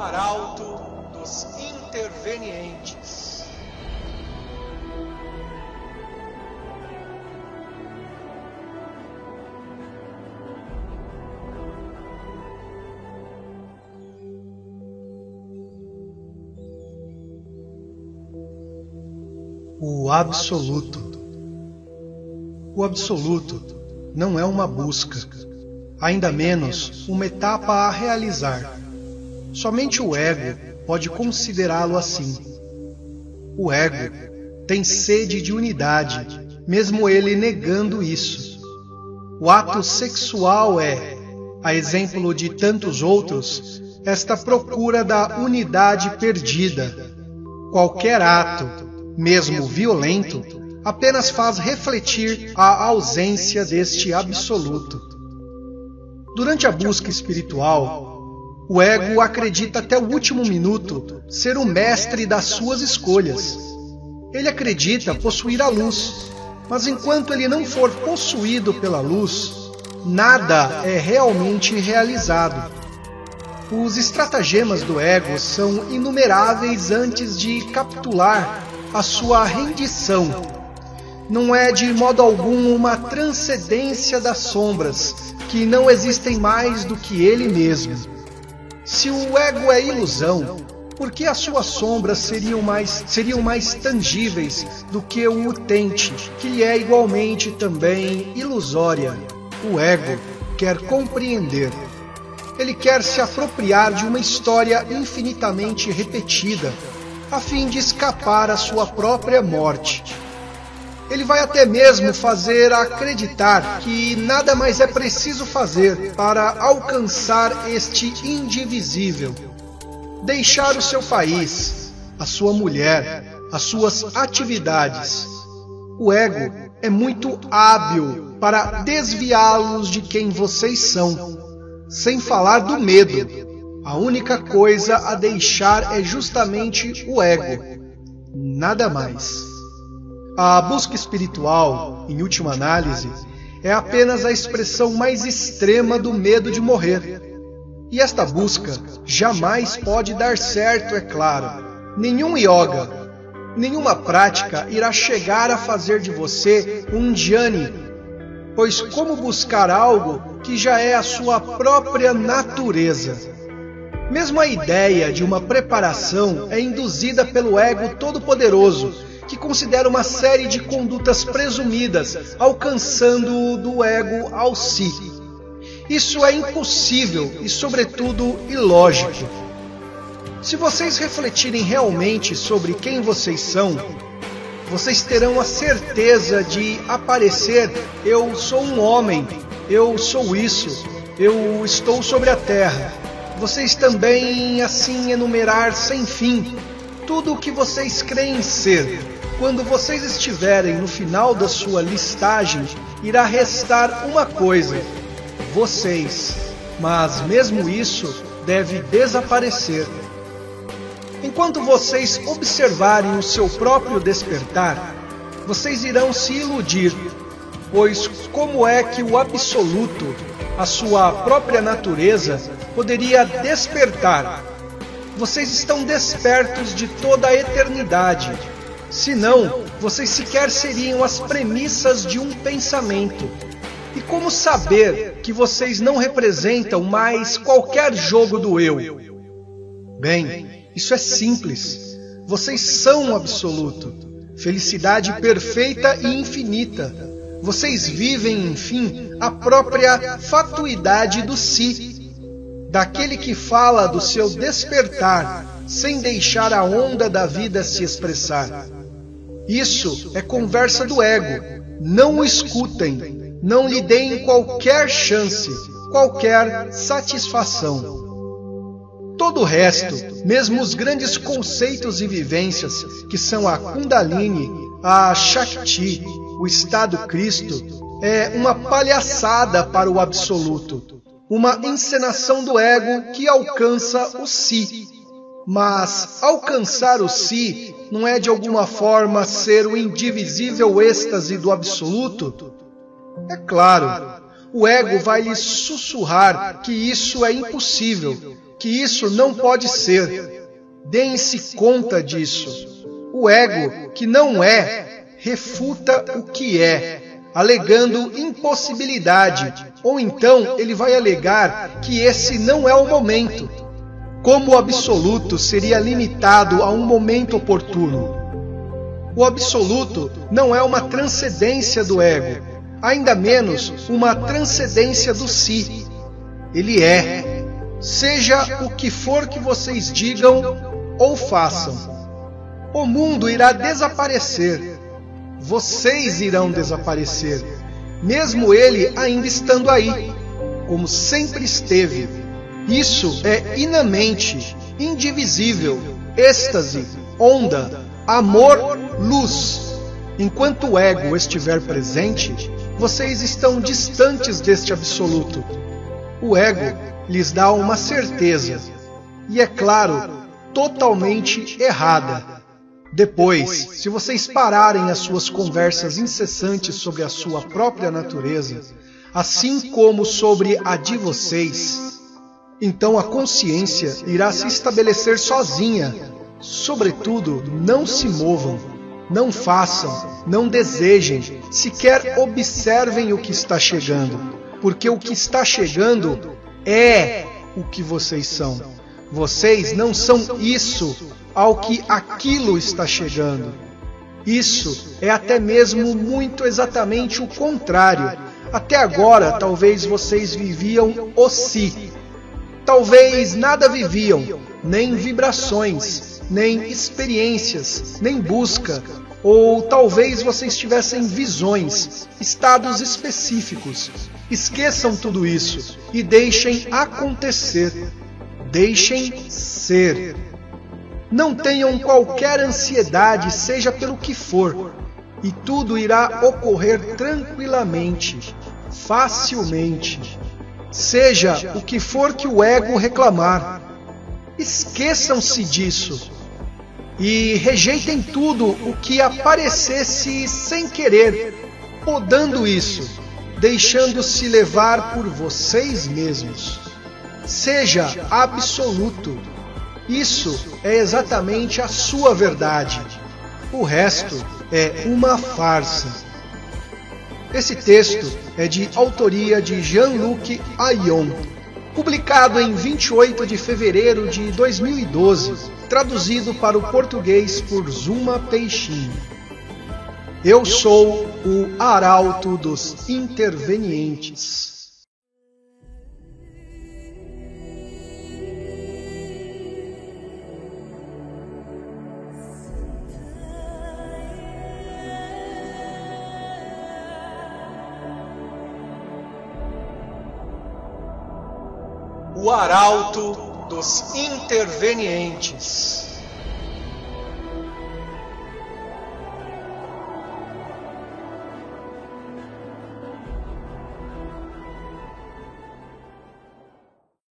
arauto dos intervenientes. O Absoluto. O Absoluto não é uma busca, ainda menos uma etapa a realizar. Somente o ego pode considerá-lo assim. O ego tem sede de unidade, mesmo ele negando isso. O ato sexual é, a exemplo de tantos outros, esta procura da unidade perdida. Qualquer ato mesmo violento, apenas faz refletir a ausência deste absoluto. Durante a busca espiritual, o ego acredita até o último minuto ser o mestre das suas escolhas. Ele acredita possuir a luz, mas enquanto ele não for possuído pela luz, nada é realmente realizado. Os estratagemas do ego são inumeráveis antes de capitular a sua rendição. Não é de modo algum uma transcendência das sombras, que não existem mais do que ele mesmo. Se o ego é ilusão, por que as suas sombras seriam mais, seriam mais tangíveis do que o utente, que lhe é igualmente também ilusória? O ego quer compreender. Ele quer se apropriar de uma história infinitamente repetida, a fim de escapar à sua própria morte. Ele vai até mesmo fazer acreditar que nada mais é preciso fazer para alcançar este indivisível. Deixar o seu país, a sua mulher, as suas atividades. O ego é muito hábil para desviá-los de quem vocês são, sem falar do medo a única coisa a deixar é justamente o ego, nada mais. A busca espiritual, em última análise, é apenas a expressão mais extrema do medo de morrer. E esta busca jamais pode dar certo, é claro. Nenhum yoga, nenhuma prática irá chegar a fazer de você um jnani, pois como buscar algo que já é a sua própria natureza? Mesmo a ideia de uma preparação é induzida pelo ego todo-poderoso, que considera uma série de condutas presumidas, alcançando do ego ao si. Isso é impossível e, sobretudo, ilógico. Se vocês refletirem realmente sobre quem vocês são, vocês terão a certeza de aparecer: eu sou um homem, eu sou isso, eu estou sobre a terra vocês também assim enumerar sem fim tudo o que vocês creem ser. Quando vocês estiverem no final da sua listagem, irá restar uma coisa: vocês. Mas mesmo isso deve desaparecer. Enquanto vocês observarem o seu próprio despertar, vocês irão se iludir, pois como é que o absoluto, a sua própria natureza, poderia despertar. Vocês estão despertos de toda a eternidade. Senão, vocês sequer seriam as premissas de um pensamento. E como saber que vocês não representam mais qualquer jogo do eu? Bem, isso é simples. Vocês são o absoluto, felicidade perfeita e infinita. Vocês vivem, enfim, a própria fatuidade do si daquele que fala do seu despertar sem deixar a onda da vida se expressar. Isso é conversa do ego. Não o escutem, não lhe deem qualquer chance, qualquer satisfação. Todo o resto, mesmo os grandes conceitos e vivências, que são a Kundalini, a Shakti, o Estado Cristo, é uma palhaçada para o absoluto uma encenação do ego que alcança o si. Mas alcançar o si não é de alguma forma ser o indivisível êxtase do absoluto? É claro, o ego vai lhe sussurrar que isso é impossível, que isso não pode ser. Deem-se conta disso. O ego, que não é, refuta o que é, alegando impossibilidade, ou então ele vai alegar que esse não é o momento. Como o absoluto seria limitado a um momento oportuno? O absoluto não é uma transcendência do ego, ainda menos uma transcendência do si. Ele é. Seja o que for que vocês digam ou façam. O mundo irá desaparecer. Vocês irão desaparecer, mesmo ele ainda estando aí, como sempre esteve. Isso é inamente, indivisível, êxtase, onda, amor, luz. Enquanto o ego estiver presente, vocês estão distantes deste absoluto. O ego lhes dá uma certeza, e é claro, totalmente errada. Depois, se vocês pararem as suas conversas incessantes sobre a sua própria natureza, assim como sobre a de vocês, então a consciência irá se estabelecer sozinha. Sobretudo, não se movam não façam, não desejem, sequer observem o que está chegando, porque o que está chegando é o que vocês são. Vocês não são isso ao que aquilo está chegando. Isso é até mesmo muito exatamente o contrário. Até agora, talvez vocês viviam o si. Talvez nada viviam, nem vibrações, nem experiências, nem busca, ou talvez vocês tivessem visões, estados específicos. Esqueçam tudo isso e deixem acontecer. Deixem ser. Não tenham qualquer ansiedade, seja pelo que for, e tudo irá ocorrer tranquilamente, facilmente. Seja o que for que o ego reclamar. Esqueçam-se disso e rejeitem tudo o que aparecesse sem querer, podando isso, deixando-se levar por vocês mesmos. Seja absoluto. Isso é exatamente a sua verdade. O resto é uma farsa. Esse texto é de autoria de Jean-Luc Ayon, publicado em 28 de fevereiro de 2012 traduzido para o português por Zuma Peixinho. Eu sou o arauto dos intervenientes. O arauto dos intervenientes.